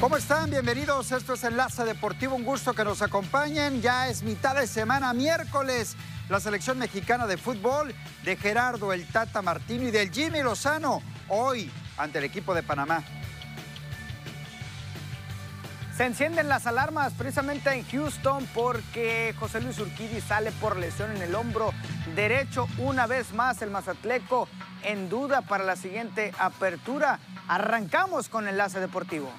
¿Cómo están? Bienvenidos. Esto es Enlace Deportivo. Un gusto que nos acompañen. Ya es mitad de semana, miércoles. La selección mexicana de fútbol de Gerardo el Tata Martino y del Jimmy Lozano hoy ante el equipo de Panamá. Se encienden las alarmas precisamente en Houston porque José Luis Urquidi sale por lesión en el hombro derecho. Una vez más el Mazatleco en duda para la siguiente apertura. Arrancamos con Enlace Deportivo.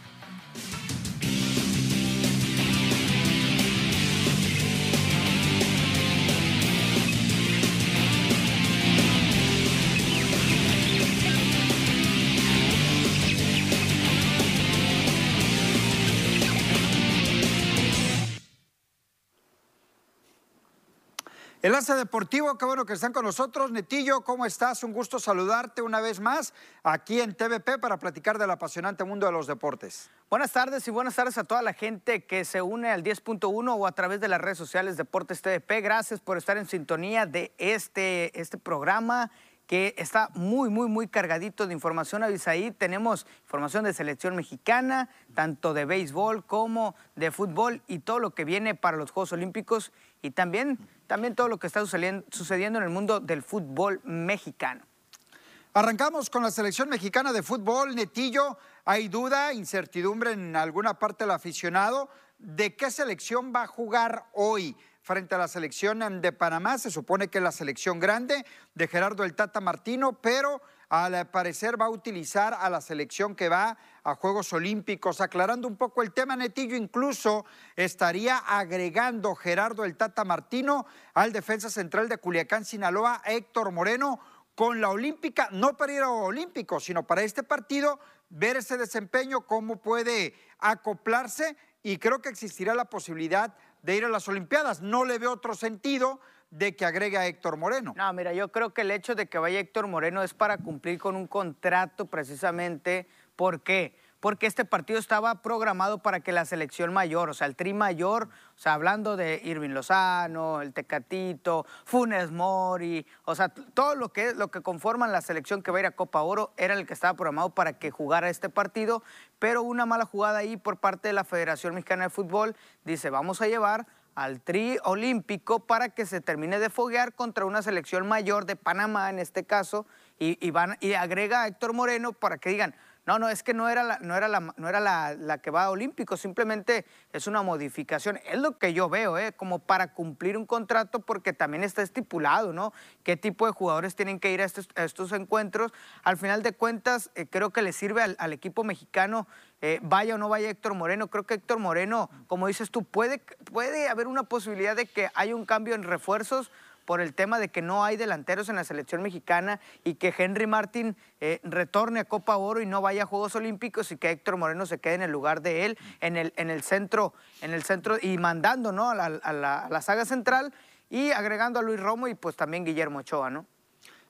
Enlace Deportivo, qué bueno que están con nosotros. Netillo, ¿cómo estás? Un gusto saludarte una vez más aquí en TVP para platicar del apasionante mundo de los deportes. Buenas tardes y buenas tardes a toda la gente que se une al 10.1 o a través de las redes sociales Deportes TVP. Gracias por estar en sintonía de este, este programa que está muy, muy, muy cargadito de información. Avisaí, tenemos información de selección mexicana, tanto de béisbol como de fútbol y todo lo que viene para los Juegos Olímpicos y también también todo lo que está sucediendo en el mundo del fútbol mexicano. Arrancamos con la selección mexicana de fútbol, Netillo. Hay duda, incertidumbre en alguna parte del aficionado de qué selección va a jugar hoy frente a la selección de Panamá. Se supone que es la selección grande de Gerardo el Tata Martino, pero al parecer va a utilizar a la selección que va a Juegos Olímpicos. Aclarando un poco el tema, Netillo incluso estaría agregando Gerardo el Tata Martino al defensa central de Culiacán, Sinaloa, Héctor Moreno, con la Olímpica, no para ir a Olímpicos, sino para este partido, ver ese desempeño, cómo puede acoplarse y creo que existirá la posibilidad de ir a las Olimpiadas. No le veo otro sentido de que agregue a Héctor Moreno. No, mira, yo creo que el hecho de que vaya Héctor Moreno es para cumplir con un contrato precisamente. ¿Por qué? Porque este partido estaba programado para que la selección mayor, o sea, el tri mayor, o sea, hablando de Irving Lozano, el Tecatito, Funes Mori, o sea, todo lo que, lo que conforman la selección que va a ir a Copa Oro era el que estaba programado para que jugara este partido, pero una mala jugada ahí por parte de la Federación Mexicana de Fútbol dice, vamos a llevar al tri olímpico para que se termine de foguear contra una selección mayor de Panamá en este caso y, van, y agrega a Héctor Moreno para que digan, no, no, es que no era, la, no era, la, no era la, que va a Olímpico, simplemente es una modificación. Es lo que yo veo, ¿eh? como para cumplir un contrato, porque también está estipulado, ¿no? Qué tipo de jugadores tienen que ir a estos, encuentros. Al final de cuentas, eh, creo que le sirve al, equipo mexicano, eh, vaya o no vaya Héctor Moreno. Creo que Héctor Moreno, como dices tú, puede, puede haber una posibilidad de que haya un cambio en refuerzos por el tema de que no hay delanteros en la selección mexicana y que Henry Martin eh, retorne a Copa Oro y no vaya a Juegos Olímpicos y que Héctor Moreno se quede en el lugar de él, en el, en el centro, en el centro y mandando ¿no? a, la, saga central y agregando a Luis Romo y pues también Guillermo Ochoa, ¿no?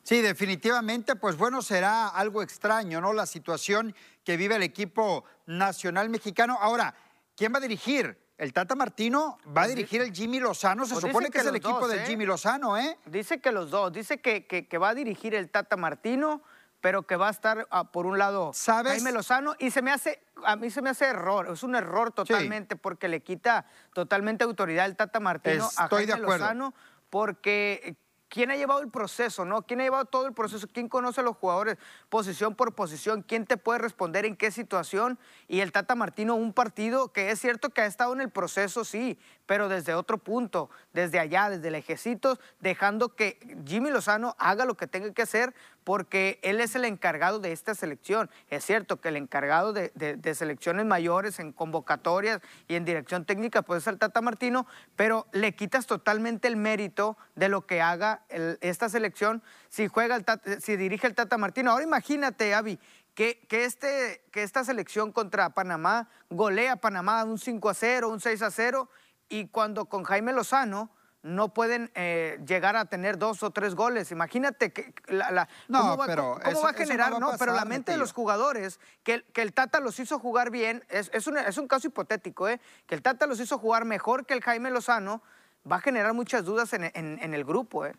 Sí, definitivamente, pues bueno, será algo extraño, ¿no? La situación que vive el equipo nacional mexicano. Ahora, ¿quién va a dirigir? El Tata Martino va a pues dirigir el Jimmy Lozano. Se pues supone que, es el equipo del ¿eh? Jimmy Lozano, ¿eh? Dice que los dos. Dice que, que, va a dirigir el Tata Martino, pero que va a estar ah, por un lado ¿Sabes? Jaime Lozano. Y se me hace, a mí se me hace error. Es un error totalmente porque le quita totalmente autoridad el Tata Martino a Jaime Lozano. Porque ¿Quién ha llevado el proceso, no? ¿Quién ha llevado todo el proceso? ¿Quién conoce a los jugadores posición por posición? ¿Quién te puede responder en qué situación? Y el Tata Martino, un partido que es cierto que ha estado en el proceso, sí, pero desde otro punto, desde allá, desde el ejército, dejando que Jimmy Lozano haga lo que tenga que hacer porque él es el encargado de esta selección. Es cierto que el encargado de, selecciones mayores en convocatorias y en dirección técnica puede ser Tata Martino, pero le quitas totalmente el mérito de lo que haga esta selección si, juega el si dirige el Tata Martino. Ahora imagínate, Avi, que, que, este, que esta selección contra Panamá golea Panamá un 5 a 0, un 6 a 0 y cuando con Jaime Lozano no pueden eh, llegar a tener dos o tres goles. Imagínate que la, cómo, va, pero cómo va a generar, no, pero la mente de los jugadores, que, que, el Tata los hizo jugar bien, es, es, un, es un caso hipotético, ¿eh? que el Tata los hizo jugar mejor que el Jaime Lozano, va a generar muchas dudas en, en, en el grupo. ¿eh?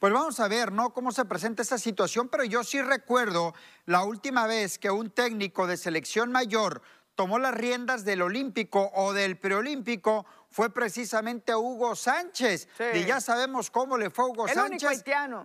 Pues vamos a ver, ¿no? Cómo se presenta esta situación, pero yo sí recuerdo la última vez que un técnico de selección mayor tomó las riendas del olímpico o del preolímpico fue precisamente Hugo Sánchez. Y ya sabemos cómo le fue a Hugo Sánchez.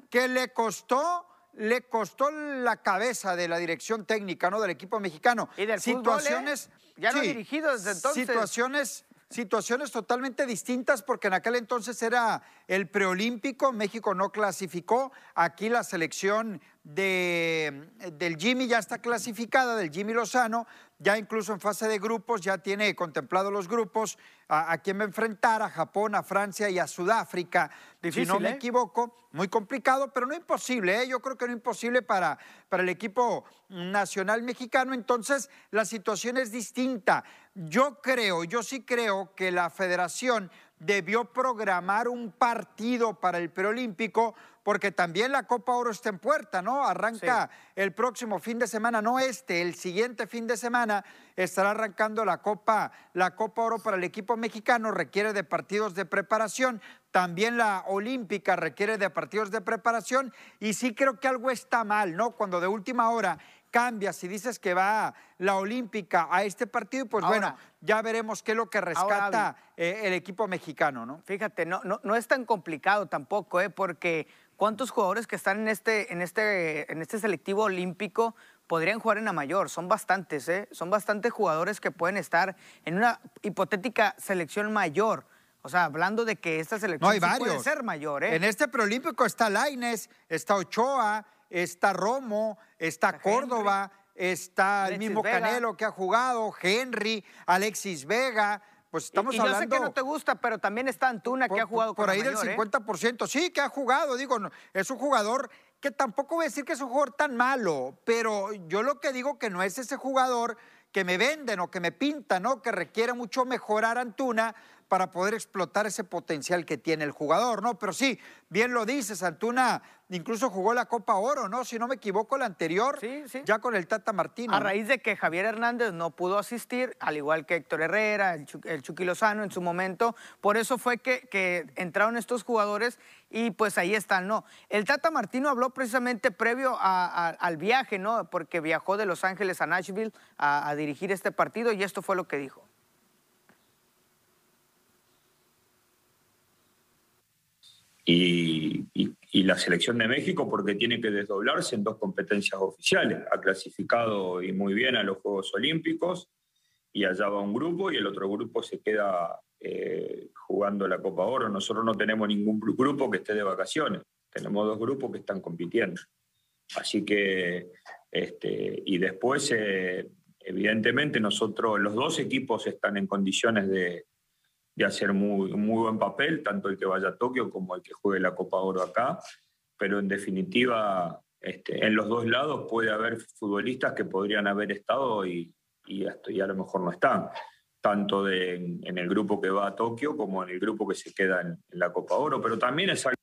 Que le costó le costó la cabeza de la dirección técnica, ¿no? Del equipo mexicano. Y del situaciones, fútbol, ¿eh? Ya no dirigido desde entonces. Situaciones situaciones totalmente distintas porque en aquel entonces era el preolímpico, México no clasificó, aquí la selección de, del Jimmy ya está clasificada, del Jimmy Lozano, ya incluso en fase de grupos, ya tiene contemplado los grupos, a, a quién va a enfrentar, a Japón, a Francia y a Sudáfrica. si no me ¿eh? equivoco, muy complicado, pero no imposible, ¿eh? yo creo que no imposible para, para el equipo nacional mexicano. Entonces, la situación es distinta. Yo creo, yo sí creo que la federación debió programar un partido para el preolímpico porque también la Copa Oro está en puerta, ¿no? Arranca el próximo fin de semana, no este, el siguiente fin de semana estará arrancando la Copa, la Copa Oro para el equipo mexicano, requiere de partidos de preparación, también la Olímpica requiere de partidos de preparación y sí creo que algo está mal, ¿no? Cuando de última hora cambias y dices que va la Olímpica a este partido, pues bueno, ya veremos qué es lo que rescata eh, el equipo mexicano, ¿no? Fíjate, no, no, no es tan complicado tampoco, ¿eh? Porque ¿Cuántos jugadores que están en este, en este, en este selectivo olímpico podrían jugar en la mayor? Son bastantes, ¿eh? Son bastantes jugadores que pueden estar en una hipotética selección mayor. O sea, hablando de que esta selección puede ser mayor, ¿eh? En este preolímpico está Laines, está Ochoa, está Romo, está, Córdoba, está el mismo Canelo que ha jugado, Henry, Alexis Vega pues estamos y, hablando... Yo sé que no te gusta, pero también está Antuna, que ha jugado por, por ahí del 50%. ¿eh? Sí, que ha jugado, digo, es un jugador que tampoco voy a decir que es un jugador tan malo, pero yo lo que digo que no es ese jugador que me venden o que me pintan, ¿no? Que requiere mucho mejorar Antuna para poder explotar ese potencial que tiene el jugador, ¿no? Pero sí, bien lo dices, Antuna incluso jugó la Copa Oro, ¿no? Si no me equivoco, la anterior, sí, sí. ya con el Tata Martino. A raíz de que Javier Hernández no pudo asistir, al igual que Héctor Herrera, el, Chucky Lozano en su momento, por eso fue que, que, entraron estos jugadores y pues ahí están, ¿no? El Tata Martino habló precisamente previo al viaje, ¿no? Porque viajó de Los Ángeles a Nashville a dirigir este partido y esto fue lo que dijo. Y, la selección de México porque tiene que desdoblarse en dos competencias oficiales. Ha clasificado y muy bien a los Juegos Olímpicos y allá va un grupo y el otro grupo se queda eh, jugando la Copa Oro. Nosotros no tenemos ningún grupo que esté de vacaciones, tenemos dos grupos que están compitiendo. Así que, este, y después, eh, evidentemente, nosotros, los dos equipos están en condiciones de, de hacer muy, muy buen papel, tanto el que vaya a Tokio como el que juegue la Copa Oro acá, pero en definitiva este, en los dos lados puede haber futbolistas que podrían haber estado y, y, hasta, a lo mejor no están, tanto de, en, el grupo que va a Tokio como en el grupo que se queda en, la Copa Oro, pero también es algo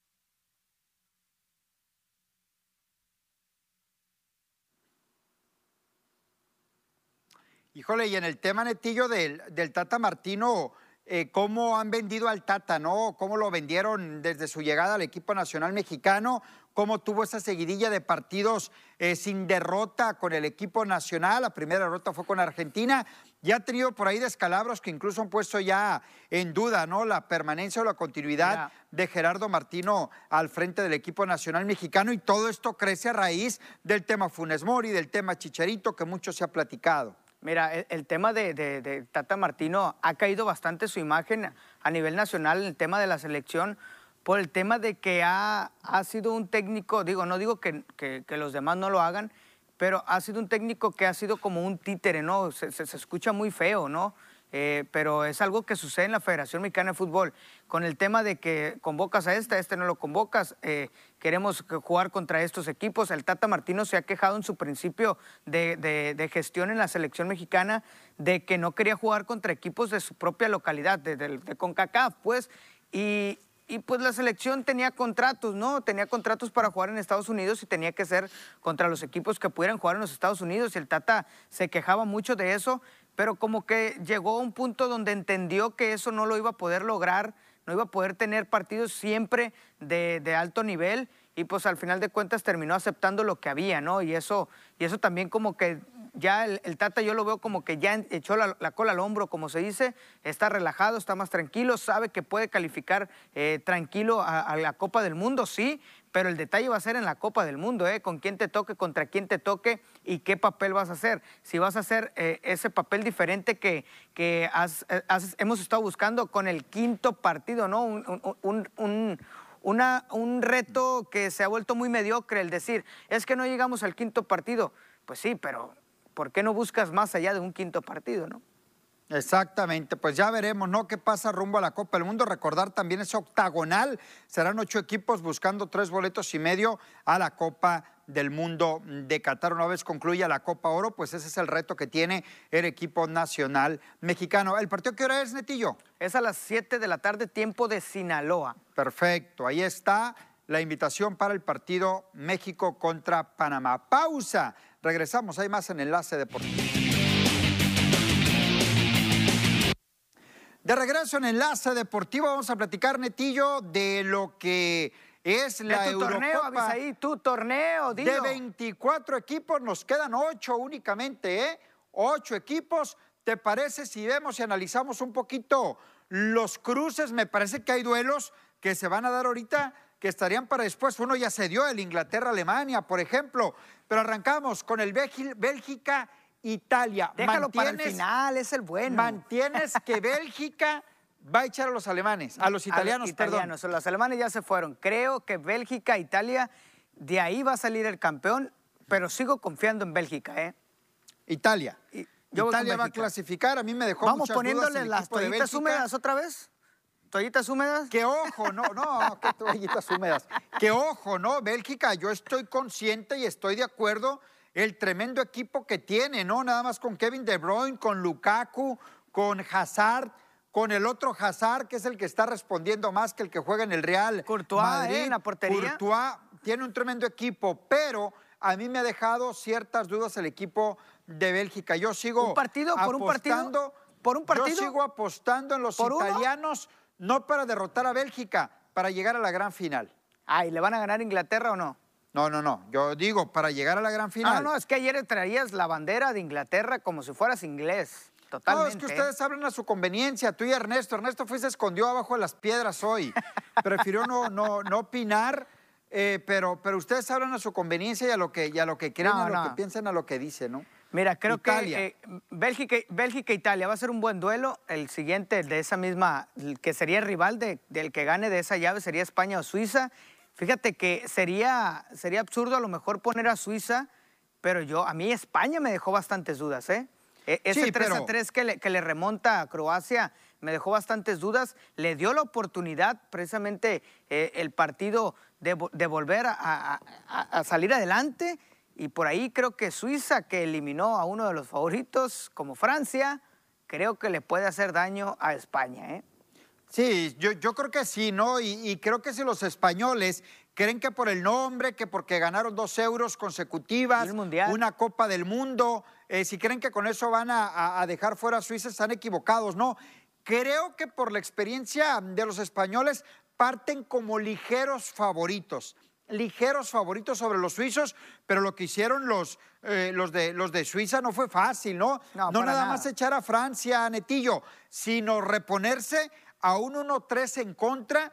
Híjole, y en el tema netillo del, del Tata Martino, eh, cómo han vendido al Tata, ¿no? Cómo lo vendieron desde su llegada al equipo nacional mexicano, cómo tuvo esa seguidilla de partidos eh, sin derrota con el equipo nacional. La primera derrota fue con Argentina. Ya ha tenido por ahí descalabros que incluso han puesto ya en duda, ¿no? La permanencia o la continuidad de Gerardo Martino al frente del equipo nacional mexicano y todo esto crece a raíz del tema Funes Mori, del tema Chicharito que mucho se ha platicado. Mira, el, tema de, Tata Martino ha caído bastante su imagen a nivel nacional, el tema de la selección, por el tema de que ha, ha sido un técnico, digo, no digo que, los demás no lo hagan, pero ha sido un técnico que ha sido como un títere, ¿no? se escucha muy feo, ¿no? Eh, pero es algo que sucede en la Federación Mexicana de Fútbol, con el tema de que convocas a este, a este no lo convocas, eh, queremos jugar contra estos equipos. El Tata Martino se ha quejado en su principio de, gestión en la selección mexicana de que no quería jugar contra equipos de su propia localidad, de, CONCACAF, pues, y, y pues la selección tenía contratos, ¿no? Tenía contratos para jugar en Estados Unidos y tenía que ser contra los equipos que pudieran jugar en los Estados Unidos. Y el Tata se quejaba mucho de eso pero como que llegó a un punto donde entendió que eso no lo iba a poder lograr, no iba a poder tener partidos siempre de, alto nivel y pues al final de cuentas terminó aceptando lo que había, ¿no? Y eso, y eso también como que ya el, Tata yo lo veo como que ya echó la, cola al hombro, como se dice, está relajado, está más tranquilo, sabe que puede calificar eh, tranquilo a, la Copa del Mundo, sí, pero el detalle va a ser en la Copa del Mundo, ¿eh? Con quién te toque, contra quién te toque y qué papel vas a hacer. Si vas a hacer eh, ese papel diferente que, que hemos estado buscando con el quinto partido, ¿no? un, un reto que se ha vuelto muy mediocre, el decir, es que no llegamos al quinto partido. Pues sí, pero ¿por qué no buscas más allá de un quinto partido, no? Exactamente, pues ya veremos, ¿no? ¿Qué pasa rumbo a la Copa del Mundo? Recordar también es octagonal, serán ocho equipos buscando tres boletos y medio a la Copa del Mundo de Qatar. Una vez concluya la Copa Oro, pues ese es el reto que tiene el equipo nacional mexicano. ¿El partido qué hora es, Netillo? Es a las 7 de la tarde, tiempo de Sinaloa. Perfecto, ahí está la invitación para el partido México contra Panamá. Pausa, regresamos, hay más en Enlace Deportivo. De regreso en Enlace Deportivo vamos a platicar, Netillo, de lo que es la tu torneo, ahí, tu torneo, dilo. De 24 equipos nos quedan 8 únicamente, ¿eh? 8 equipos. ¿Te parece si vemos y analizamos un poquito los cruces? Me parece que hay duelos que se van a dar ahorita que estarían para después. Uno ya se dio, el Inglaterra-Alemania, por ejemplo. Pero arrancamos con el Bélgica Italia. Déjalo para el final, es el bueno. Mantienes que Bélgica va a echar a los alemanes, a los italianos, perdón. Los alemanes ya se fueron. Creo que Bélgica, Italia, de ahí va a salir el campeón, pero sigo confiando en Bélgica, ¿eh? Italia. Italia va a clasificar, a mí me dejó Vamos poniéndole las toallitas húmedas otra vez. ¿Toallitas húmedas? Que ojo, no, no, que toallitas húmedas. Que ojo, no, Bélgica, yo estoy consciente y estoy de acuerdo el tremendo equipo que tiene, ¿no? Nada más con Kevin De Bruyne, con Lukaku, con Hazard, con el otro Hazard, que es el que está respondiendo más que el que juega en el Real Courtois, ¿eh? Madrid. en la portería. Courtois tiene un tremendo equipo, pero a mí me ha dejado ciertas dudas el equipo de Bélgica. Yo sigo ¿Un partido por un partido? ¿Por un partido? Yo sigo apostando en los italianos, no para derrotar a Bélgica, para llegar a la gran final. Ah, le van a ganar Inglaterra o no? No, no, no. Yo digo, para llegar a la gran final. No, no, es que ayer traías la bandera de Inglaterra como si fueras inglés. Totalmente. No, es que ustedes hablan a su conveniencia, tú y Ernesto. Ernesto fue se escondió abajo de las piedras hoy. Prefirió no, no, no opinar, eh, pero, pero ustedes hablan a su conveniencia y a lo que, y a lo que creen, a lo que piensan, a lo que dicen, ¿no? Mira, creo que eh, Bélgica, Bélgica e Italia va a ser un buen duelo. El siguiente de esa misma, que sería el rival del que gane de esa llave, sería España o Suiza. Fíjate que sería, sería absurdo a lo mejor poner a Suiza, pero yo, a mí España me dejó bastantes dudas, ¿eh? E, ese 3 a 3 que le, que le remonta a Croacia me dejó bastantes dudas. Le dio la oportunidad precisamente eh, el partido de, volver a, salir adelante. Y por ahí creo que Suiza, que eliminó a uno de los favoritos como Francia, creo que le puede hacer daño a España. ¿eh? Sí, yo, yo creo que sí, ¿no? Y, creo que si los españoles creen que por el nombre, que porque ganaron dos euros consecutivas, una Copa del Mundo, eh, si creen que con eso van a, dejar fuera a Suiza, están equivocados, ¿no? Creo que por la experiencia de los españoles parten como ligeros favoritos ligeros favoritos sobre los suizos, pero lo que hicieron los, eh, los, de, los de Suiza no fue fácil, ¿no? No, nada, más echar a Francia, a Netillo, sino reponerse a un 1-3 en contra,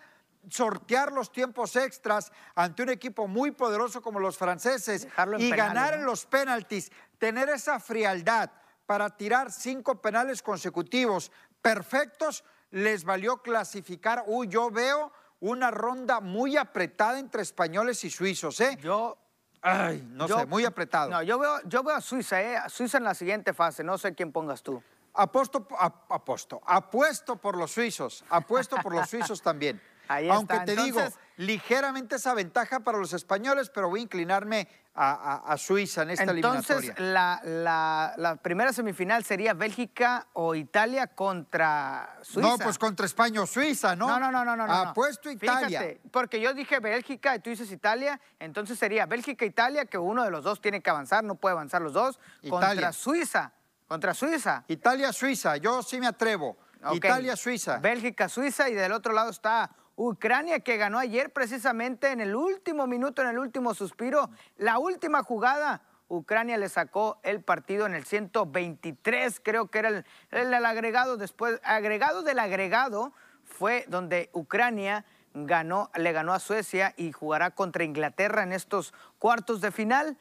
sortear los tiempos extras ante un equipo muy poderoso como los franceses y ganar en los penaltis, tener esa frialdad para tirar cinco penales consecutivos perfectos, les valió clasificar. Uy, yo veo una ronda muy apretada entre españoles y suizos, ¿eh? Yo Ay, no sé, muy apretado. No, yo veo, yo veo a Suiza, ¿eh? A Suiza en la siguiente fase, no sé quién pongas tú. Aposto, apuesto, apuesto por los suizos, apuesto por los suizos también. Aunque te digo, ligeramente esa ventaja para los españoles, pero voy a inclinarme a, Suiza en esta Entonces, eliminatoria. La, la, primera semifinal sería Bélgica o Italia contra Suiza. No, pues contra España o Suiza, ¿no? No, no, no, no. no Apuesto Italia. Fíjate, porque yo dije Bélgica y tú dices Italia, entonces sería Bélgica-Italia, que uno de los dos tiene que avanzar, no puede avanzar los dos, contra Suiza. Contra Suiza. Italia-Suiza, yo sí me atrevo. Italia-Suiza. Bélgica-Suiza y del otro lado está Ucrania que ganó ayer precisamente en el último minuto, en el último suspiro, la última jugada. Ucrania le sacó el partido en el 123, creo que era el, el agregado después, agregado del agregado fue donde Ucrania ganó, le ganó a Suecia y jugará contra Inglaterra en estos cuartos de final.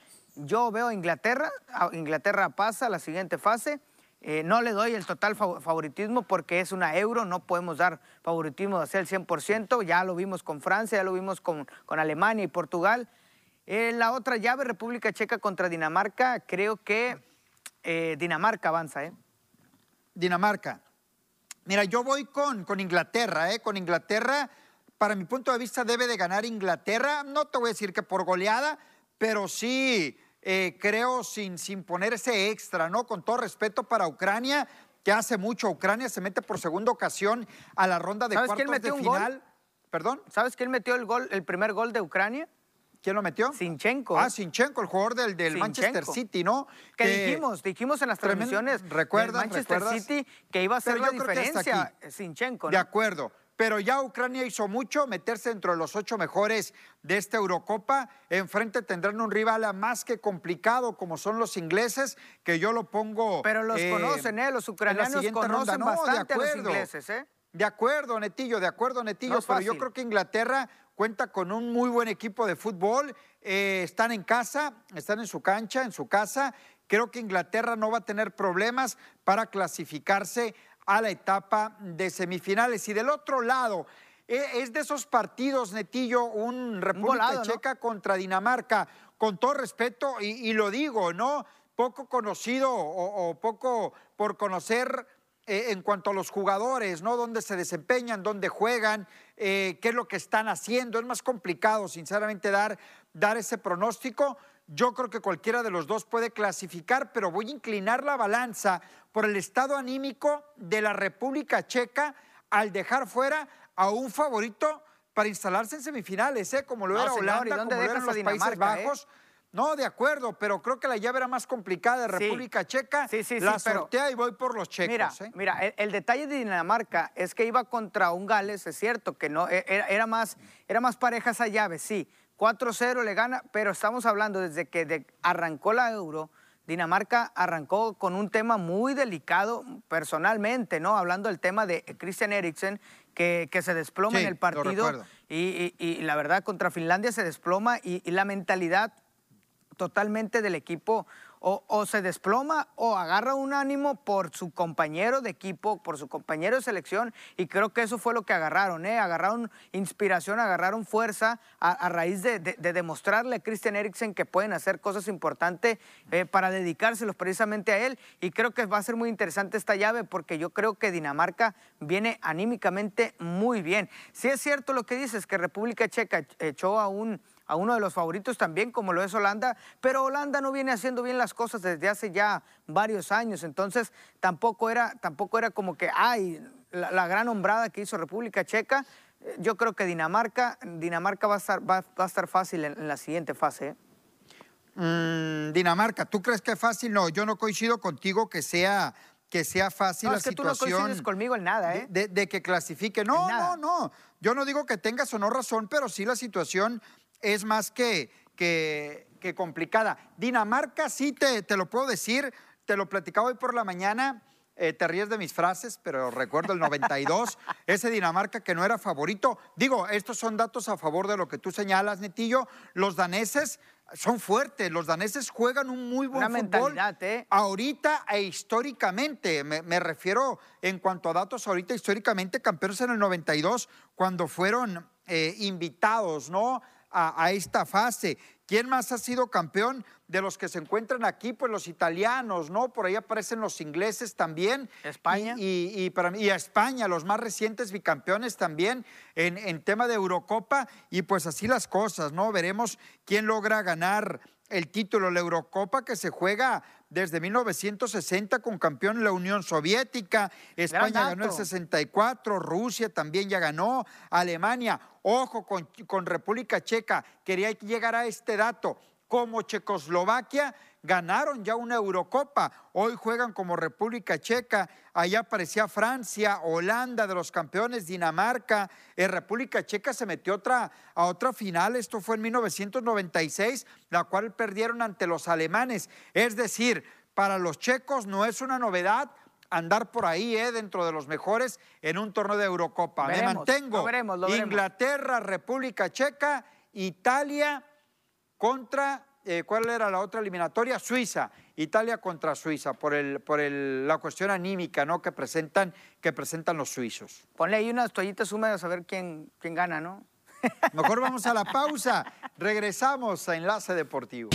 Yo veo a Inglaterra, Inglaterra pasa a la siguiente fase. Eh, no le doy el total favoritismo porque es una euro, no podemos dar favoritismo de hacer el 100%, ya lo vimos con Francia, ya lo vimos con, con Alemania y Portugal. En la otra llave, República Checa contra Dinamarca, creo que eh, Dinamarca avanza. ¿eh? Dinamarca. Mira, yo voy con, con Inglaterra, ¿eh? con Inglaterra para mi punto de vista, debe de ganar Inglaterra. No te voy a decir que por goleada, pero sí eh, creo sin, sin poner ese extra, ¿no? Con todo respeto para Ucrania, que hace mucho. Ucrania se mete por segunda ocasión a la ronda de cuartos de final. ¿Perdón? ¿Sabes quién metió el gol, el primer gol de Ucrania? ¿Quién lo metió? Sinchenko. Ah, Sinchenko, el jugador del, del Manchester City, ¿no? Que, dijimos, dijimos en las transmisiones ¿recuerdas, Manchester City que iba a ser la diferencia Sinchenko. ¿no? De acuerdo pero ya Ucrania hizo mucho, meterse dentro de los ocho mejores de esta Eurocopa. Enfrente tendrán un rival más que complicado, como son los ingleses, que yo lo pongo. Pero los eh, conocen, ¿eh? Los ucranianos conocen bastante a los ingleses, ¿eh? De acuerdo, Netillo, de acuerdo, Netillo, pero yo creo que Inglaterra cuenta con un muy buen equipo de fútbol. Eh, están en casa, están en su cancha, en su casa. Creo que Inglaterra no va a tener problemas para clasificarse a la etapa de semifinales. Y del otro lado, e, es de esos partidos, Netillo, un República Checa contra Dinamarca, con todo respeto, y, lo digo, ¿no? Poco conocido o, poco por conocer eh, en cuanto a los jugadores, ¿no? Dónde se desempeñan, dónde juegan, eh, qué es lo que están haciendo. Es más complicado, sinceramente, dar, dar ese pronóstico. Yo creo que cualquiera de los dos puede clasificar, pero voy a inclinar la balanza por el estado anímico de la República Checa al dejar fuera a un favorito para instalarse en semifinales, ¿eh? como lo era Holanda, como lo eran los Países eh? Bajos. No, de acuerdo, pero creo que la llave era más complicada de República Checa. Sí, sí, la sortea y voy por los checos. Mira, ¿eh? mira el, detalle de Dinamarca es que iba contra un Gales, es cierto, que no e, era, era, más, era más pareja esa llave, sí. 4-0 le gana, pero estamos hablando desde que arrancó la Euro, Dinamarca arrancó con un tema muy delicado personalmente, ¿no? Hablando del tema de Christian Eriksen, que, que se desploma en el partido. Y, la verdad, contra Finlandia se desploma y la mentalidad totalmente del equipo o, se desploma o agarra un ánimo por su compañero de equipo, por su compañero de selección, y creo que eso fue lo que agarraron, ¿eh? agarraron inspiración, agarraron fuerza a, raíz de, demostrarle a Christian Eriksen que pueden hacer cosas importantes eh, para dedicárselos precisamente a él, y creo que va a ser muy interesante esta llave porque yo creo que Dinamarca viene anímicamente muy bien. Si es cierto lo que dices, que República Checa echó a un a uno de los favoritos también, como lo es Holanda, pero Holanda no viene haciendo bien las cosas desde hace ya varios años, entonces tampoco era, tampoco era como que, ay, la, gran hombrada que hizo República Checa. Yo creo que Dinamarca, Dinamarca va a estar, va, a estar fácil en, la siguiente fase. ¿eh? Mm, Dinamarca, ¿tú crees que es fácil? No, yo no coincido contigo que sea que sea fácil no, la es que situación. Tú no coincides conmigo en nada, ¿eh? De, de que clasifique. No, no, no. Yo no digo que tengas o no razón, pero sí la situación es más que, que, complicada. Dinamarca, sí te, te, lo puedo decir, te lo platicaba hoy por la mañana. Eh, te ríes de mis frases, pero recuerdo el 92, ese Dinamarca que no era favorito. Digo, estos son datos a favor de lo que tú señalas, Netillo. Los daneses son fuertes, los daneses juegan un muy buen Una fútbol. Mentalidad, ¿eh? Ahorita e históricamente, me, refiero en cuanto a datos, ahorita históricamente campeones en el 92, cuando fueron eh, invitados, ¿no? A, esta fase. ¿Quién más ha sido campeón de los que se encuentran aquí? Pues los italianos, ¿no? Por ahí aparecen los ingleses también. España. Y, para mí, a España, los más recientes bicampeones también en, en tema de Eurocopa. Y pues así las cosas, ¿no? Veremos quién logra ganar el título, la Eurocopa que se juega desde 1960 con campeón la Unión Soviética, España ganó el 64, Rusia también ya ganó, Alemania, ojo con, con República Checa, quería llegar a este dato, como Checoslovaquia, ganaron ya una Eurocopa. Hoy juegan como República Checa. Allá aparecía Francia, Holanda de los campeones, Dinamarca. En eh, República Checa se metió otra, a otra final. Esto fue en 1996, la cual perdieron ante los alemanes. Es decir, para los checos no es una novedad andar por ahí eh, dentro de los mejores en un torneo de Eurocopa. Me mantengo. Inglaterra, República Checa, Italia contra eh, ¿cuál era la otra eliminatoria? Suiza, Italia contra Suiza, por, el, por el, la cuestión anímica ¿no? que, presentan, que presentan los suizos. Ponle ahí unas toallitas húmedas a ver quién, quién gana, ¿no? Mejor vamos a la pausa. Regresamos a Enlace Deportivo.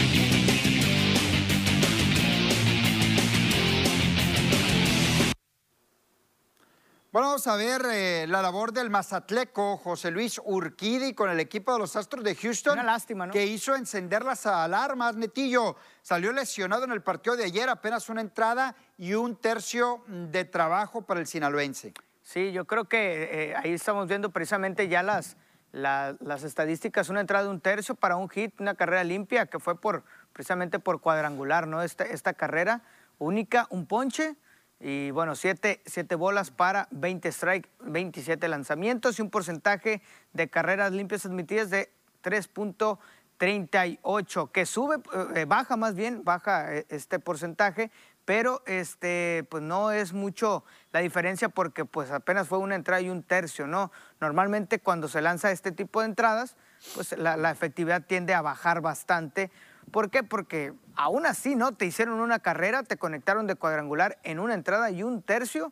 Bueno, vamos a ver eh, la labor del mazatleco José Luis Urquidi con el equipo de los Astros de Houston. Una lástima, ¿no? Que hizo encender las alarmas. Netillo salió lesionado en el partido de ayer, apenas una entrada y un tercio de trabajo para el sinaloense. Sí, yo creo que eh, ahí estamos viendo precisamente ya las, las estadísticas. Una entrada de un tercio para un hit, una carrera limpia que fue por, precisamente por cuadrangular, ¿no? Esta, esta carrera única, un ponche y bueno, 7 bolas para 20 strikes, 27 lanzamientos y un porcentaje de carreras limpias admitidas de 3.38, que sube, eh, baja más bien, baja eh, este porcentaje, pero este, pues no es mucho la diferencia porque pues apenas fue una entrada y un tercio, ¿no? Normalmente cuando se lanza este tipo de entradas, pues la efectividad tiende a bajar bastante ¿Por qué? Porque aún así, ¿no? Te hicieron una carrera, te conectaron de cuadrangular en una entrada y un tercio,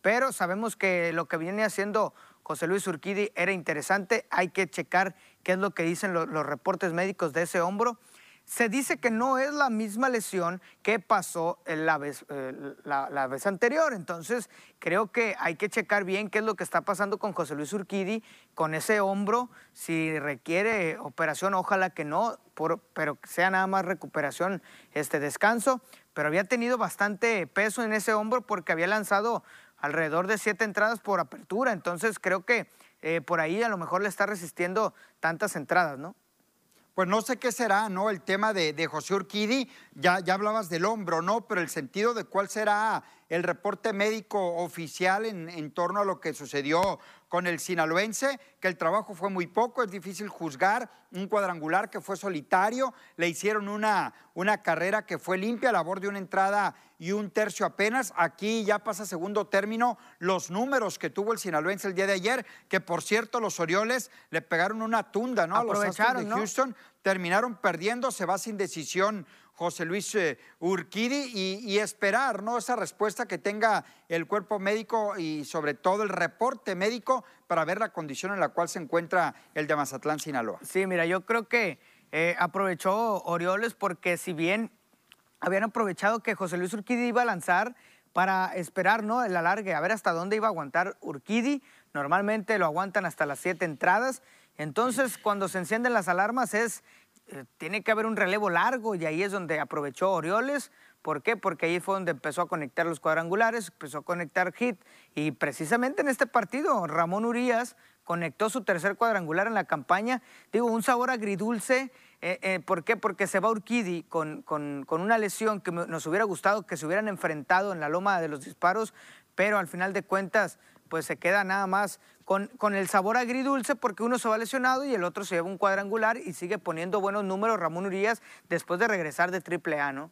pero sabemos que lo que viene haciendo José Luis Urquidi era interesante. Hay que checar qué es lo que dicen los, los reportes médicos de ese hombro. Se dice que no es la misma lesión que pasó la vez, la, vez, anterior. Entonces, creo que hay que checar bien qué es lo que está pasando con José Luis Urquidi, con ese hombro. Si requiere operación, ojalá que no, pero sea nada más recuperación, este descanso. Pero había tenido bastante peso en ese hombro porque había lanzado alrededor de siete entradas por apertura. Entonces, creo que eh, por ahí a lo mejor le está resistiendo tantas entradas, ¿no? Pues no sé qué será, ¿no? El tema de, José Urquidi, ya, ya hablabas del hombro, ¿no? Pero el sentido de cuál será el reporte médico oficial en, en, torno a lo que sucedió con el sinaloense, que el trabajo fue muy poco, es difícil juzgar, un cuadrangular que fue solitario, le hicieron una, una carrera que fue limpia, labor de una entrada y un tercio apenas. Aquí ya pasa segundo término los números que tuvo el sinaloense el día de ayer, que por cierto los Orioles le pegaron una tunda, ¿no? A los Astros de Houston, terminaron perdiendo, se va sin decisión José Luis eh, Urquidi y, esperar ¿no? esa respuesta que tenga el cuerpo médico y sobre todo el reporte médico para ver la condición en la cual se encuentra el de Mazatlán, Sinaloa. Sí, mira, yo creo que eh, aprovechó Orioles porque si bien habían aprovechado que José Luis Urquidi iba a lanzar para esperar ¿no? el alargue, a ver hasta dónde iba a aguantar Urquidi. Normalmente lo aguantan hasta las siete entradas. Entonces, cuando se encienden las alarmas es eh, tiene que haber un relevo largo y ahí es donde aprovechó Orioles. ¿Por qué? Porque ahí fue donde empezó a conectar los cuadrangulares, empezó a conectar hit y precisamente en este partido Ramón Urias conectó su tercer cuadrangular en la campaña. Digo, un sabor agridulce. Eh, eh, ¿Por qué? Porque se va Urquidi con, con, con, una lesión que nos hubiera gustado que se hubieran enfrentado en la loma de los disparos, pero al final de cuentas pues se queda nada más con, con, el sabor agridulce porque uno se va lesionado y el otro se lleva un cuadrangular y sigue poniendo buenos números Ramón Urias después de regresar de triple A, ¿no?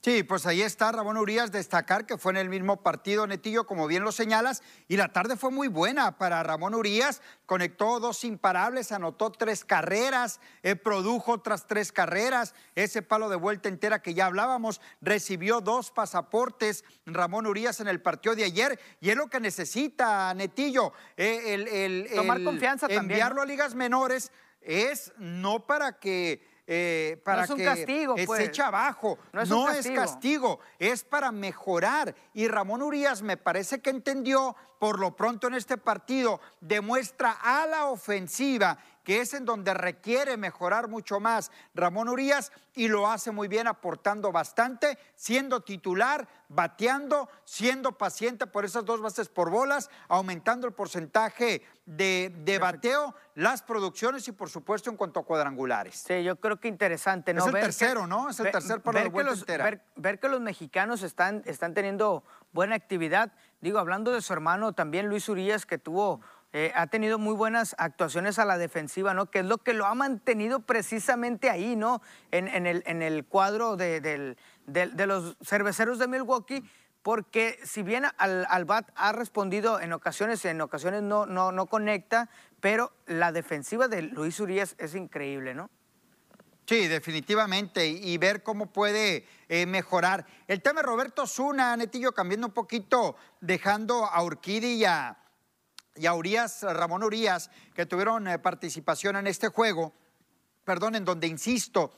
Sí, pues ahí está Ramón Urias, destacar que fue en el mismo partido, Netillo, como bien lo señalas, y la tarde fue muy buena para Ramón Urias, conectó dos imparables, anotó tres carreras, eh, produjo otras tres carreras, ese palo de vuelta entera que ya hablábamos, recibió dos pasaportes Ramón Urias en el partido de ayer, y es lo que necesita Netillo, eh, el, Tomar confianza enviarlo a ligas menores es no para que eh, para no es que castigo, se pues. eche abajo. No, es, no es, castigo, es para mejorar. Y Ramón Urias me parece que entendió, por lo pronto en este partido, demuestra a la ofensiva que es en donde requiere mejorar mucho más Ramón Urias y lo hace muy bien aportando bastante, siendo titular, bateando, siendo paciente por esas dos bases por bolas, aumentando el porcentaje de, bateo, las producciones y por supuesto en cuanto a cuadrangulares. Sí, yo creo que interesante, ¿no? Es el tercero, ¿no? Es el tercer por la vuelta entera. Ver, que los mexicanos están, están teniendo buena actividad. Digo, hablando de su hermano también, Luis Urias, que tuvo eh, ha tenido muy buenas actuaciones a la defensiva, ¿no? Que es lo que lo ha mantenido precisamente ahí, ¿no? En, el, cuadro de, los cerveceros de Milwaukee, porque si bien al, BAT ha respondido en ocasiones, en ocasiones no conecta, pero la defensiva de Luis Urias es increíble, ¿no? Sí, definitivamente, y, ver cómo puede eh, mejorar. El tema de Roberto Zuna, Netillo, cambiando un poquito, dejando a Urquidi y a, y a Urias, Ramón Urias, que tuvieron eh, participación en este juego, perdón, en donde, insisto,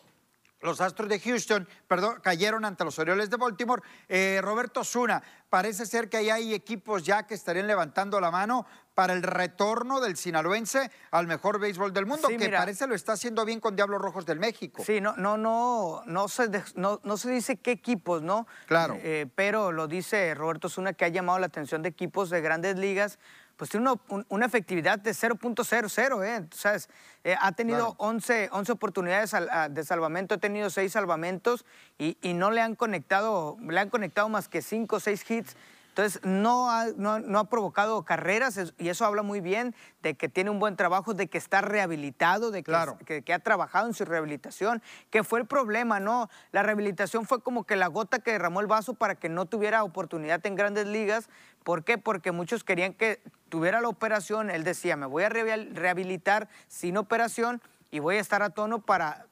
los Astros de Houston, perdón, cayeron ante los Orioles de Baltimore. Eh, Roberto Zuna, parece ser que ahí hay equipos ya que estarían levantando la mano para el retorno del sinaloense al mejor béisbol del mundo, que parece lo está haciendo bien con Diablos Rojos del México. Sí, no, no, no, no se, no, se dice qué equipos, ¿no? Claro. Eh, pero lo dice Roberto Zuna que ha llamado la atención de equipos de grandes ligas pues tiene una, efectividad de 0.00, ¿eh? ¿Sabes? Eh, ha tenido 11, 11, oportunidades de salvamento, ha tenido 6 salvamentos y, y, no le han conectado, le han conectado más que 5 o 6 hits. Entonces, no ha, no, ha, provocado carreras y eso habla muy bien de que tiene un buen trabajo, de que está rehabilitado, de que, que, ha trabajado en su rehabilitación, que fue el problema, ¿no? La rehabilitación fue como que la gota que derramó el vaso para que no tuviera oportunidad en grandes ligas. ¿Por qué? Porque muchos querían que tuviera la operación. Él decía, me voy a rehabilitar sin operación y voy a estar a tono para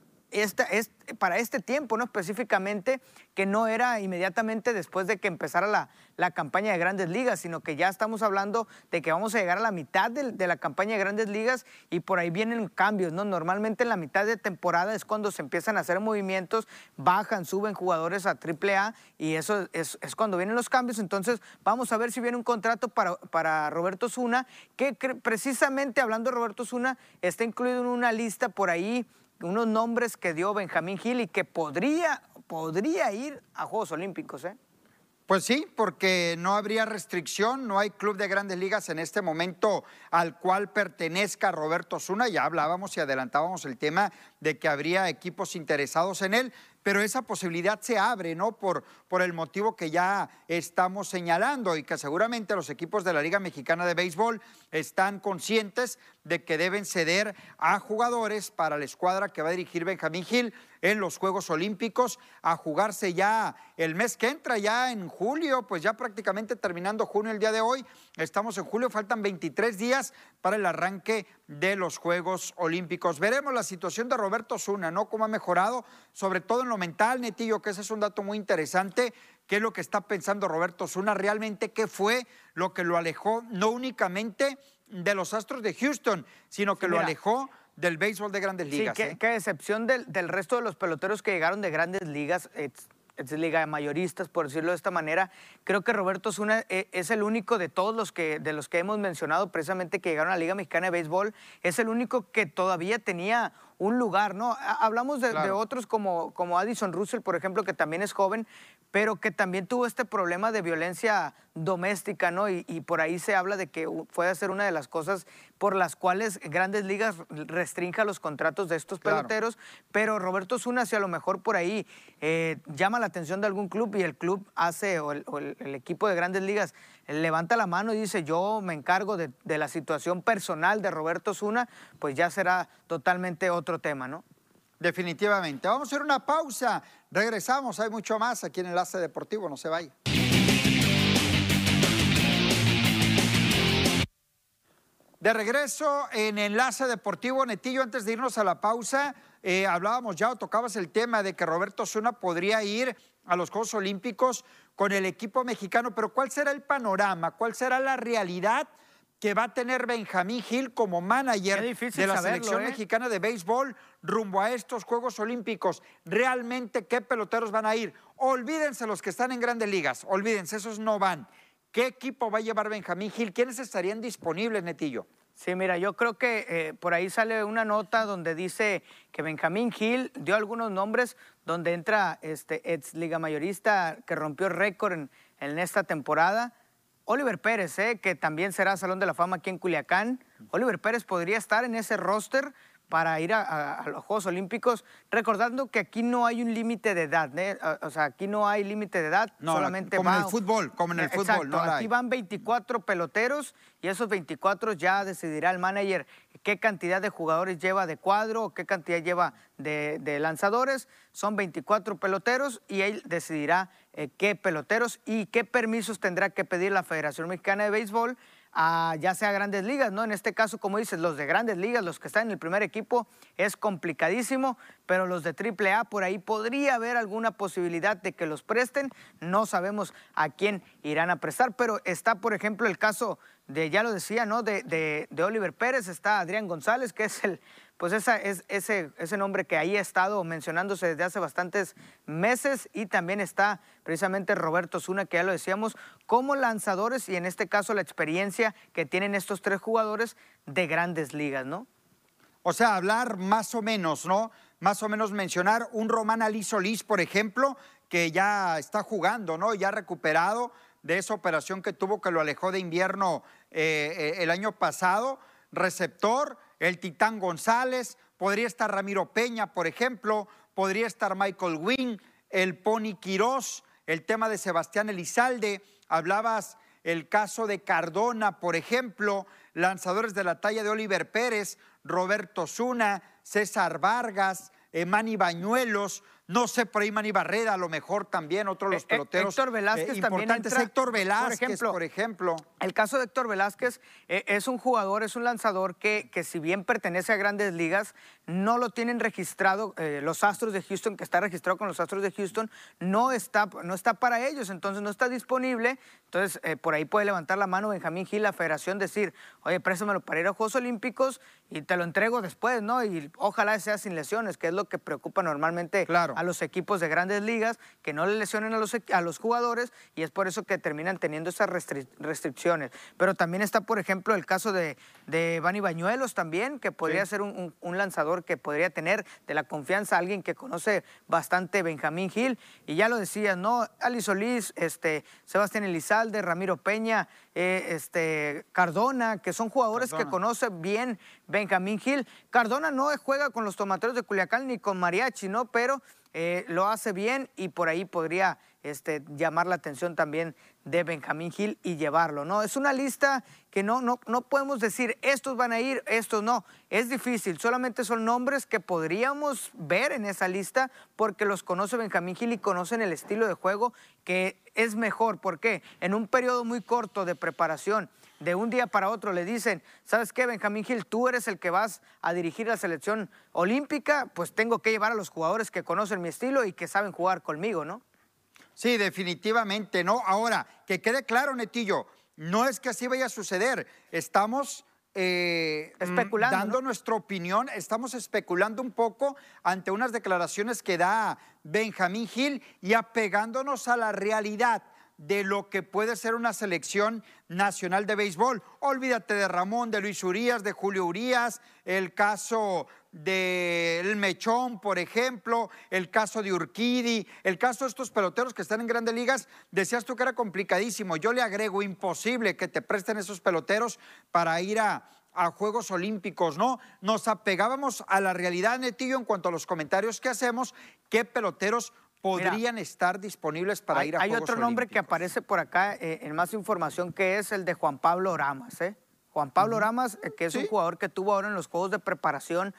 para este tiempo, ¿no? Específicamente, que no era inmediatamente después de que empezara la, la, campaña de grandes ligas, sino que ya estamos hablando de que vamos a llegar a la mitad de, la campaña de grandes ligas y por ahí vienen cambios, ¿no? Normalmente en la mitad de temporada es cuando se empiezan a hacer movimientos, bajan, suben jugadores a AAA y eso es, es cuando vienen los cambios. Entonces, vamos a ver si viene un contrato para, para Roberto Zuna, que precisamente hablando de Roberto Zuna, está incluido en una lista por ahí unos nombres que dio Benjamín Gil y que podría, podría ir a Juegos Olímpicos, ¿eh? Pues sí, porque no habría restricción, no hay club de grandes ligas en este momento al cual pertenezca Roberto Zuna. Ya hablábamos y adelantábamos el tema de que habría equipos interesados en él pero esa posibilidad se abre, ¿no? Por, por el motivo que ya estamos señalando y que seguramente los equipos de la Liga Mexicana de Béisbol están conscientes de que deben ceder a jugadores para la escuadra que va a dirigir Benjamín Gil en los Juegos Olímpicos a jugarse ya el mes que entra, ya en julio, pues ya prácticamente terminando junio el día de hoy. Estamos en julio, faltan 23 días para el arranque de los Juegos Olímpicos. Veremos la situación de Roberto Zuna, ¿no? Cómo ha mejorado, sobre todo lo mental, Netillo, que ese es un dato muy interesante. ¿Qué es lo que está pensando Roberto Zuna? Realmente, ¿qué fue lo que lo alejó, no únicamente de los Astros de Houston, sino que lo alejó del béisbol de grandes ligas. Sí, qué, ¿eh? excepción del, resto de los peloteros que llegaron de grandes ligas, es liga de mayoristas, por decirlo de esta manera. Creo que Roberto Zuna eh, es el único de todos los que, de los que hemos mencionado precisamente que llegaron a la Liga Mexicana de Béisbol, es el único que todavía tenía un lugar, ¿no? Hablamos de, otros como, como Addison Russell, por ejemplo, que también es joven, pero que también tuvo este problema de violencia doméstica, ¿no? Y, por ahí se habla de que puede ser una de las cosas por las cuales Grandes Ligas restrinja los contratos de estos peloteros, pero Roberto Zuna, si a lo mejor por ahí eh, llama la atención de algún club y el club hace, o el, equipo de Grandes Ligas levanta la mano y dice, yo me encargo de, de la situación personal de Roberto Zuna, pues ya será totalmente otro tema, ¿no? Definitivamente. Vamos a hacer una pausa. Regresamos. Hay mucho más aquí en Enlace Deportivo. No se vaya. De regreso en Enlace Deportivo, Netillo, antes de irnos a la pausa, eh, hablábamos ya o tocabas el tema de que Roberto Zuna podría ir a los Juegos Olímpicos con el equipo mexicano, pero ¿cuál será el panorama? ¿Cuál será la realidad? Que va a tener Benjamín Gil como manager de la selección ¿eh? mexicana de béisbol rumbo a estos Juegos Olímpicos. Realmente, ¿qué peloteros van a ir? Olvídense los que están en grandes ligas, olvídense, esos no van. ¿Qué equipo va a llevar Benjamín Gil? ¿Quiénes estarían disponibles, Netillo? Sí, mira, yo creo que eh, por ahí sale una nota donde dice que Benjamín Gil dio algunos nombres donde entra este ex liga mayorista que rompió récord en, en, esta temporada. Oliver Pérez, eh, que también será Salón de la Fama aquí en Culiacán. Oliver Pérez podría estar en ese roster para ir a, los Juegos Olímpicos, recordando que aquí no hay un límite de edad, ¿eh? o sea, aquí no hay límite de edad, solamente como en el fútbol, como en el fútbol, no aquí van 24 peloteros y esos 24 ya decidirá el manager qué cantidad de jugadores lleva de cuadro qué cantidad lleva de, lanzadores. Son 24 peloteros y él decidirá eh, qué peloteros y qué permisos tendrá que pedir la Federación Mexicana de Béisbol ya sea grandes ligas, ¿no? En este caso, como dices, los de grandes ligas, los que están en el primer equipo, es complicadísimo, pero los de triple A, por ahí podría haber alguna posibilidad de que los presten. No sabemos a quién irán a prestar, pero está, por ejemplo, el caso de, ya lo decía, ¿no? De, de Oliver Pérez, está Adrián González, que es el pues esa es ese, ese nombre que ahí ha estado mencionándose desde hace bastantes meses y también está precisamente Roberto Zuna, que ya lo decíamos, como lanzadores y en este caso la experiencia que tienen estos tres jugadores de grandes ligas, ¿no? O sea, hablar más o menos, ¿no? Más o menos mencionar un Román Ali Solís, por ejemplo, que ya está jugando, ¿no? Ya recuperado de esa operación que tuvo que lo alejó de invierno eh, eh, el año pasado, receptor el Titán González, podría estar Ramiro Peña, por ejemplo, podría estar Michael Wynn, el Pony Quirós, el tema de Sebastián Elizalde, hablabas el caso de Cardona, por ejemplo, lanzadores de la talla de Oliver Pérez, Roberto Zuna, César Vargas, Emani Bañuelos, no sé, por ahí Manny Barrera, a lo mejor también, otro de los eh, eh, peloteros Héctor Velázquez eh, también entra, Héctor Velázquez, por ejemplo, El caso de Héctor Velázquez es un jugador, es un lanzador que, que si bien pertenece a grandes ligas, no lo tienen registrado, los Astros de Houston, que está registrado con los Astros de Houston, no está, no está para ellos, entonces no está disponible. Entonces, por ahí puede levantar la mano Benjamín Gil, la federación, decir, oye, préstamelo para ir a Juegos Olímpicos y te lo entrego después, ¿no? Y ojalá sea sin lesiones, que es lo que preocupa normalmente claro a los equipos de grandes ligas, que no le lesionen a los, a los jugadores y es por eso que terminan teniendo esas restricciones. Pero también está, por ejemplo, el caso de, de Bani Bañuelos también, que podría ser un, lanzador que podría tener de la confianza a alguien que conoce bastante Benjamín Gil. Y ya lo decías, ¿no? Ali Solís, este, Sebastián Elizalde, Ramiro Peña, eh, este, Cardona, que son jugadores que conoce bien Benjamín Gil. Cardona no juega con los tomateros de Culiacán ni con Mariachi, ¿no? Pero eh, lo hace bien y por ahí podría este, llamar la atención también de Benjamín Gil y llevarlo, ¿no? Es una lista que no, no, no podemos decir estos van a ir, estos no. Es difícil, solamente son nombres que podríamos ver en esa lista porque los conoce Benjamín Gil y conocen el estilo de juego que es mejor. ¿Por qué? En un periodo muy corto de preparación de un día para otro le dicen, ¿sabes qué, Benjamín Gil? Tú eres el que vas a dirigir la selección olímpica, pues tengo que llevar a los jugadores que conocen mi estilo y que saben jugar conmigo, ¿no? Sí, definitivamente, ¿no? Ahora, que quede claro, Netillo, no es que así vaya a suceder, estamos... Eh, especulando, dando nuestra opinión, estamos especulando un poco ante unas declaraciones que da Benjamín Gil y apegándonos a la realidad de lo que puede ser una selección nacional de béisbol. Olvídate de Ramón, de Luis Urías, de Julio Urías, el caso del Mechón, por ejemplo, el caso de Urquidi, el caso de estos peloteros que están en grandes ligas, decías tú que era complicadísimo. Yo le agrego imposible que te presten esos peloteros para ir a, a Juegos Olímpicos, ¿no? Nos apegábamos a la realidad, Netillo, en cuanto a los comentarios que hacemos, qué peloteros podrían estar disponibles para ir a Hay otro nombre que aparece por acá eh, en más información que es el de Juan Pablo Ramas, ¿eh? Juan Pablo Ramas, eh, que es un jugador que tuvo ahora en los Juegos de Preparación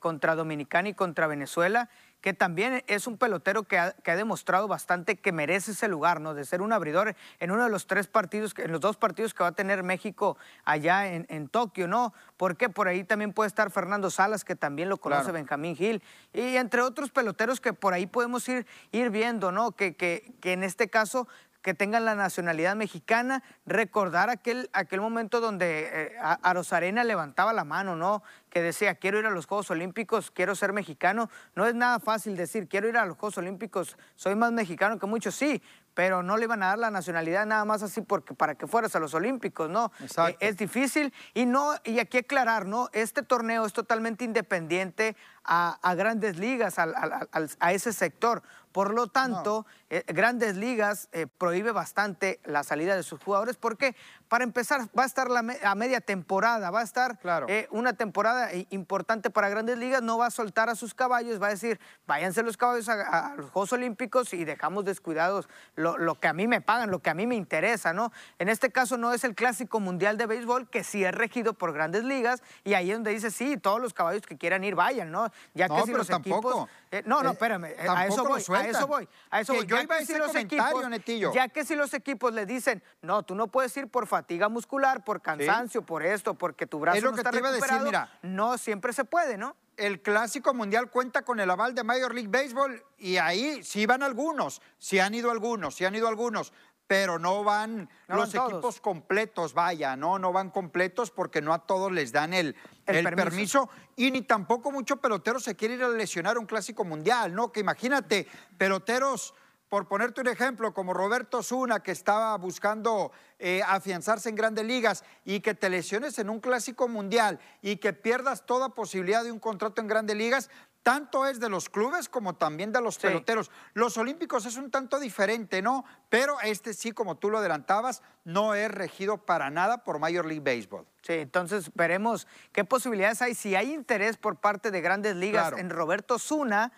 contra Dominicana y contra Venezuela que también es un pelotero que ha, demostrado bastante que merece ese lugar, ¿no? De ser un abridor en uno de los tres partidos, en los dos partidos que va a tener México allá en, Tokio, ¿no? Porque por ahí también puede estar Fernando Salas, que también lo conoce Benjamín Gil, y entre otros peloteros que por ahí podemos ir, ir viendo, ¿no? Que, que, que en este caso que tengan la nacionalidad mexicana, recordar aquel, aquel momento donde eh, a Rosarena levantaba la mano, ¿no? Que decía, quiero ir a los Juegos Olímpicos, quiero ser mexicano. No es nada fácil decir, quiero ir a los Juegos Olímpicos, soy más mexicano que muchos, sí, pero no le iban a dar la nacionalidad nada más así porque para que fueras a los Olímpicos, ¿no? Exacto. es difícil y no y aquí aclarar, ¿no? Este torneo es totalmente independiente a, grandes ligas, a ese sector. Por lo tanto, eh, Grandes Ligas eh, prohíbe bastante la salida de sus jugadores porque, para empezar, va a estar la a media temporada, va a estar eh, una temporada importante para Grandes Ligas, no va a soltar a sus caballos, va a decir, váyanse los caballos a, los Juegos Olímpicos y dejamos descuidados lo, lo, que a mí me pagan, lo que a mí me interesa, ¿no? En este caso no es el Clásico Mundial de Béisbol, que sí es regido por Grandes Ligas, y ahí es donde dice, sí, todos los caballos que quieran ir, vayan, ¿no? Ya que si los equipos... no, no, espérame, a eso voy a eso voy, a eso voy. Yo iba a decir los equipos, Netillo. Ya que si los equipos le dicen, no, tú no puedes ir por fatiga muscular, por cansancio, por esto, porque tu brazo no está te recuperado, decir, mira, no siempre se puede, ¿no? El Clásico Mundial cuenta con el aval de Major League Baseball y ahí sí van algunos, sí han ido algunos, sí han ido algunos, pero no van los equipos completos, vaya, no, no van completos porque no a todos les dan el, el, permiso. y ni tampoco mucho pelotero se quiere ir a lesionar un clásico mundial, ¿no? Que imagínate, peloteros, por ponerte un ejemplo, como Roberto Zuna, que estaba buscando eh, afianzarse en grandes ligas y que te lesiones en un clásico mundial y que pierdas toda posibilidad de un contrato en grandes ligas, tanto es de los clubes como también de los peloteros. Los olímpicos es un tanto diferente, ¿no? Pero este sí, como tú lo adelantabas, no es regido para nada por Major League Baseball. Sí, entonces veremos qué posibilidades hay. Si hay interés por parte de grandes ligas en Roberto Zuna,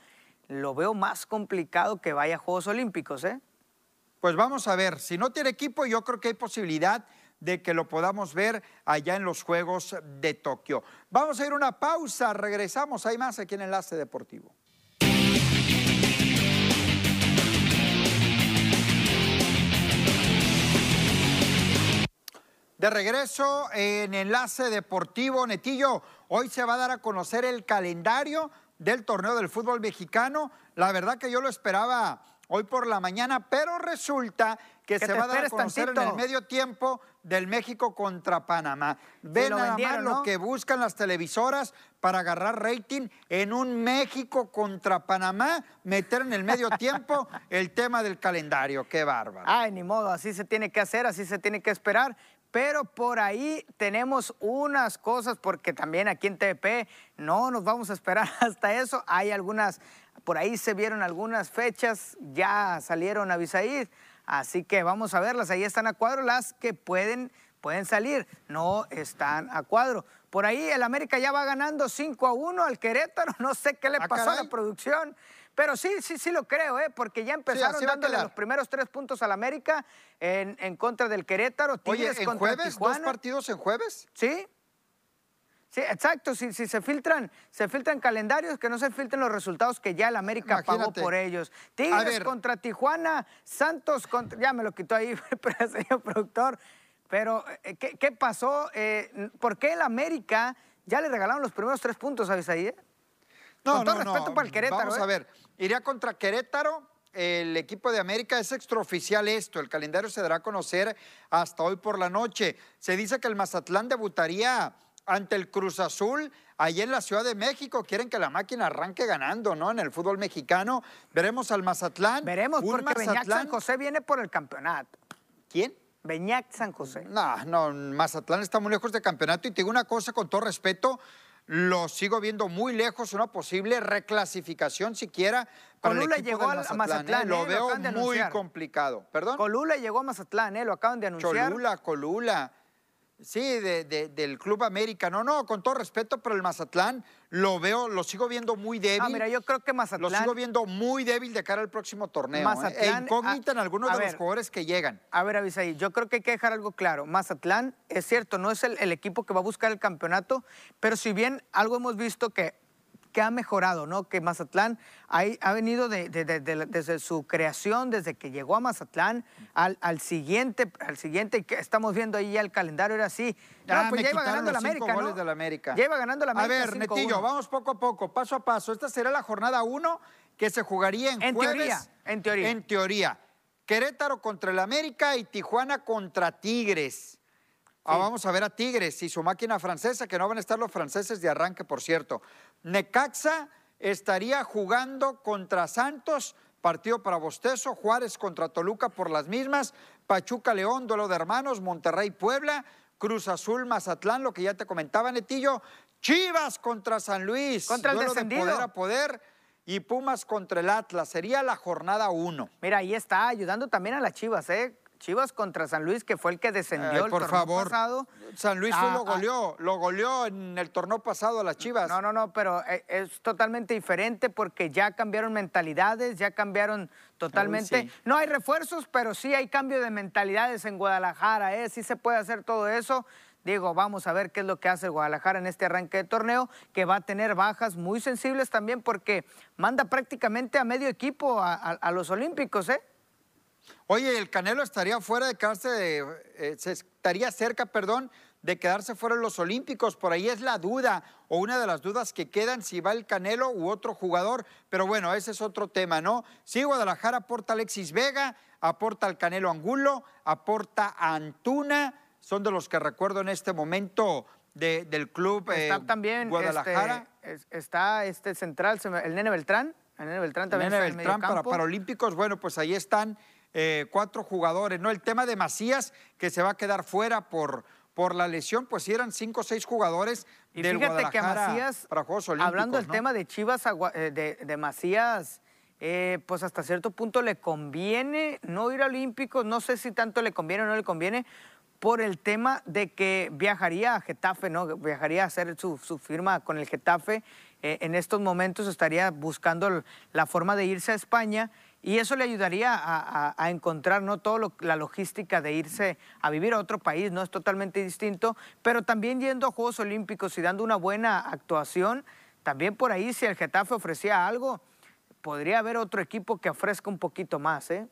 lo veo más complicado que vaya a Juegos Olímpicos, ¿eh? Pues vamos a ver, si no tiene equipo, yo creo que hay posibilidad de que lo podamos ver allá en los Juegos de Tokio. Vamos a ir a una pausa, regresamos, hay más aquí en Enlace Deportivo. De regreso en Enlace Deportivo Netillo, hoy se va a dar a conocer el calendario del torneo del fútbol mexicano. La verdad que yo lo esperaba hoy por la mañana, pero resulta que, se va a dar a conocer en el medio tiempo del México contra Panamá. Ven nada más lo que buscan las televisoras para agarrar rating en un México contra Panamá, meter en el medio tiempo el tema del calendario. Qué bárbaro. Ay, ni modo, así se tiene que hacer, así se tiene que esperar. Pero por ahí tenemos unas cosas, porque también aquí en TVP no nos vamos a esperar hasta eso. Hay algunas, por ahí se vieron algunas fechas, ya salieron a Bisaid Así que vamos a verlas, ahí están a cuadro las que pueden, pueden salir, no están a cuadro. Por ahí el América ya va ganando 5 a 1 al Querétaro, no sé qué le ah, pasó a la producción. Pero sí, sí, sí lo creo, ¿eh? porque ya empezaron dándole los primeros tres puntos al América en, en contra del Querétaro. Oye, ¿en jueves? ¿Dos partidos en jueves? Sí, Sí, exacto. Si, se filtran, se filtran calendarios, que no se filtren los resultados que ya el América pagó por ellos. Tigres contra Tijuana, Santos contra. Ya me lo quitó ahí, señor productor. Pero, eh, ¿qué, pasó? Eh, ¿Por qué el América ya le regalaron los primeros tres puntos a Isaí? No, Con todo respeto para el Querétaro. Vamos a ¿eh? ver, iría contra Querétaro. El equipo de América es extraoficial esto. El calendario se dará a conocer hasta hoy por la noche. Se dice que el Mazatlán debutaría ante el Cruz Azul, ahí en la Ciudad de México. Quieren que la máquina arranque ganando, ¿no? En el fútbol mexicano. Veremos al Mazatlán. Veremos, porque Beñac San José viene por el campeonato. ¿Quién? Beñac San José. No, no, Mazatlán está muy lejos de campeonato. Y te digo una cosa con todo respeto, lo sigo viendo muy lejos, una posible reclasificación siquiera para Colula el equipo llegó a Mazatlán. ¿eh? Lo ¿eh? veo muy complicado. ¿Perdón? Colula llegó a Mazatlán, ¿eh? lo acaban de anunciar. Colula, Colula. Sí, del Club América. No, no, con todo respeto, pero el Mazatlán lo veo, lo sigo viendo muy débil. Ah, mira, yo creo que Mazatlán. Lo sigo viendo muy débil de cara al próximo torneo. ¿eh? Mazatlán, E incógnita en algunos de los jugadores que llegan. A ver, Avisaí, yo creo que hay que dejar algo claro. Mazatlán, es cierto, no es el equipo que va a buscar el campeonato, pero si bien algo hemos visto que que ha mejorado, ¿no? Que Mazatlán ha, venido desde su creación, desde que llegó a Mazatlán, al, siguiente, al siguiente, que estamos viendo ahí ya el calendario era así. No, pues ya iba ganando la América, ¿no? de la América. Ya iba ganando la América. A ver, Netillo, vamos poco a poco, paso a paso. Esta será la jornada uno que se jugaría en, en jueves. Teoría, en teoría. En teoría. Querétaro contra el América y Tijuana contra Tigres. Ah, vamos a ver a Tigres y su máquina francesa, que no van a estar los franceses de arranque, por cierto. Necaxa estaría jugando contra Santos, partido para Bostezo, Juárez contra Toluca por las mismas, Pachuca León, duelo de hermanos, Monterrey Puebla, Cruz Azul Mazatlán, lo que ya te comentaba Netillo, Chivas contra San Luis, contra el duelo de descendido. poder a poder y Pumas contra el Atlas, sería la jornada 1. Mira, ahí está ayudando también a las Chivas, ¿eh? Chivas contra San Luis, que fue el que descendió Ay, el por torneo favor. pasado. San Luis Ah, lo ah. goleó, lo goleó en el torneo pasado a las Chivas. No, no, no, pero eh, es totalmente diferente porque ya cambiaron mentalidades, ya cambiaron totalmente. sí. No hay refuerzos, pero sí hay cambio de mentalidades en Guadalajara, ¿eh? Sí se puede hacer todo eso. Digo, vamos a ver qué es lo que hace el Guadalajara en este arranque de torneo, que va a tener bajas muy sensibles también porque manda prácticamente a medio equipo a, a- a los Olímpicos, ¿eh? Oye, el Canelo estaría fuera de quedarse, de- eh, estaría cerca, perdón, de quedarse fuera de los Olímpicos. Por ahí es la duda o una de las dudas que quedan si va el Canelo u otro jugador. Pero bueno, ese es otro tema, ¿no? Sí, Guadalajara aporta a Alexis Vega, aporta al Canelo Angulo, aporta a Antuna. Son de los que recuerdo en este momento de- del club eh, Está también Guadalajara. este, es- está este central, el Nene Beltrán. El Nene Beltrán también Nene está en Beltrán para. Paralímpicos, bueno, pues ahí están eh, cuatro jugadores, ¿no? El tema de Macías, que se va a quedar fuera por, por la lesión, pues sí eran cinco o seis jugadores Y del fíjate que Macías, para Juegos Olímpicos, hablando del ¿no? tema de Chivas, eh, de, de Macías, eh, pues hasta cierto punto le conviene no ir a Olímpicos, no sé si tanto le conviene o no le conviene, por el tema de que viajaría a Getafe, ¿no? Viajaría a hacer su, su firma con el Getafe. Eh, en estos momentos estaría buscando la forma de irse a España y eso le ayudaría a, a- a encontrar ¿no? toda la logística de irse a vivir a otro país, no es totalmente distinto, pero también yendo a Juegos Olímpicos y dando una buena actuación, también por ahí si el Getafe ofrecía algo, podría haber otro equipo que ofrezca un poquito más, ¿eh?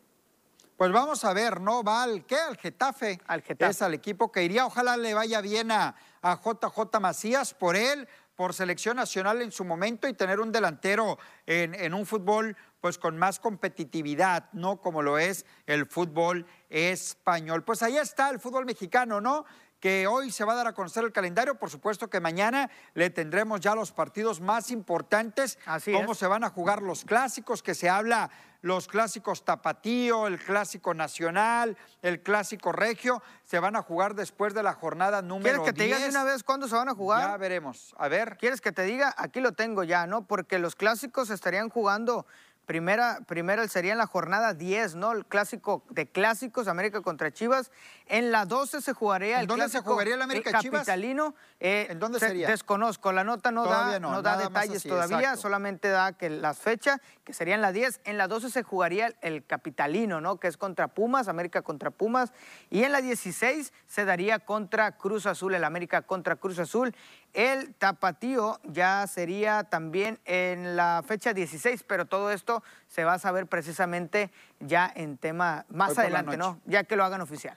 Pues vamos a ver, ¿no? Va al qué? Al Getafe. Al Getafe. Es al equipo que iría. Ojalá le vaya bien a, a JJ Macías por él, por selección nacional en su momento y tener un delantero en, en un fútbol pues con más competitividad, ¿no? Como lo es el fútbol español. Pues ahí está el fútbol mexicano, ¿no? que hoy se va a dar a conocer el calendario. Por supuesto que mañana le tendremos ya los partidos más importantes. Así cómo es. se van a jugar los clásicos, que se habla los clásicos tapatío, el clásico nacional, el clásico regio. Se van a jugar después de la jornada número ¿Quieres que te diga de 10. una vez cuándo se van a jugar? Ya veremos. A ver. ¿Quieres que te diga? Aquí lo tengo ya, ¿no? Porque los clásicos estarían jugando, primera, primera sería en la jornada 10, ¿no? El clásico de clásicos, América contra Chivas. En la 12 se jugaría ¿En el dónde se clásico jugaría el América Chivas? capitalino. Eh, ¿En dónde se- sería? Desconozco, la nota no Todavía da, no, no da detalles así, todavía, exacto. solamente da que las fechas, que serían la 10. En la 12 se jugaría el, el capitalino, ¿no? Que es contra Pumas, América contra Pumas. Y en la 16 se daría contra Cruz Azul, el América contra Cruz Azul. El tapatío ya sería también en la fecha 16, pero todo esto se va a saber precisamente ya en tema más Hoy adelante. ¿no? Ya que lo hagan oficial.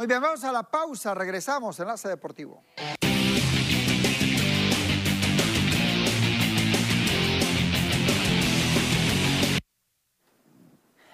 Muy bien, vamos a la pausa. Regresamos. Enlace Deportivo.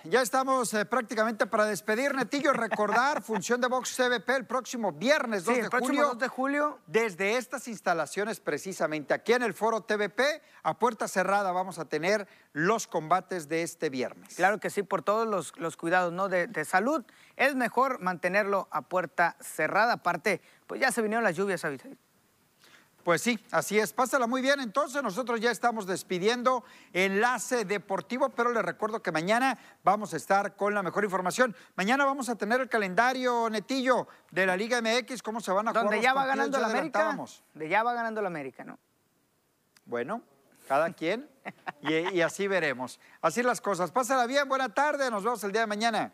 Ya estamos eh, prácticamente para despedir, Netillo. Recordar, función de Box CBP el próximo viernes 2 Sí, de próximo julio. 2 de julio. Desde estas instalaciones, precisamente aquí en el foro TVP, a puerta cerrada, vamos a tener los combates de este viernes. Claro que sí, por todos los, los cuidados ¿no? de, de salud. Es mejor mantenerlo a puerta cerrada. Aparte, pues ya se vinieron las lluvias, Abisail. Pues sí, así es. Pásala muy bien. Entonces, nosotros ya estamos despidiendo Enlace Deportivo, pero les recuerdo que mañana vamos a estar con la mejor información. Mañana vamos a tener el calendario netillo de la Liga MX, cómo se van a jugar Donde los ya va ganando ya la América. De ya va ganando la América, ¿no? Bueno, cada quien y, y así veremos. Así las cosas. Pásala bien, buena tarde, nos vemos el día de mañana.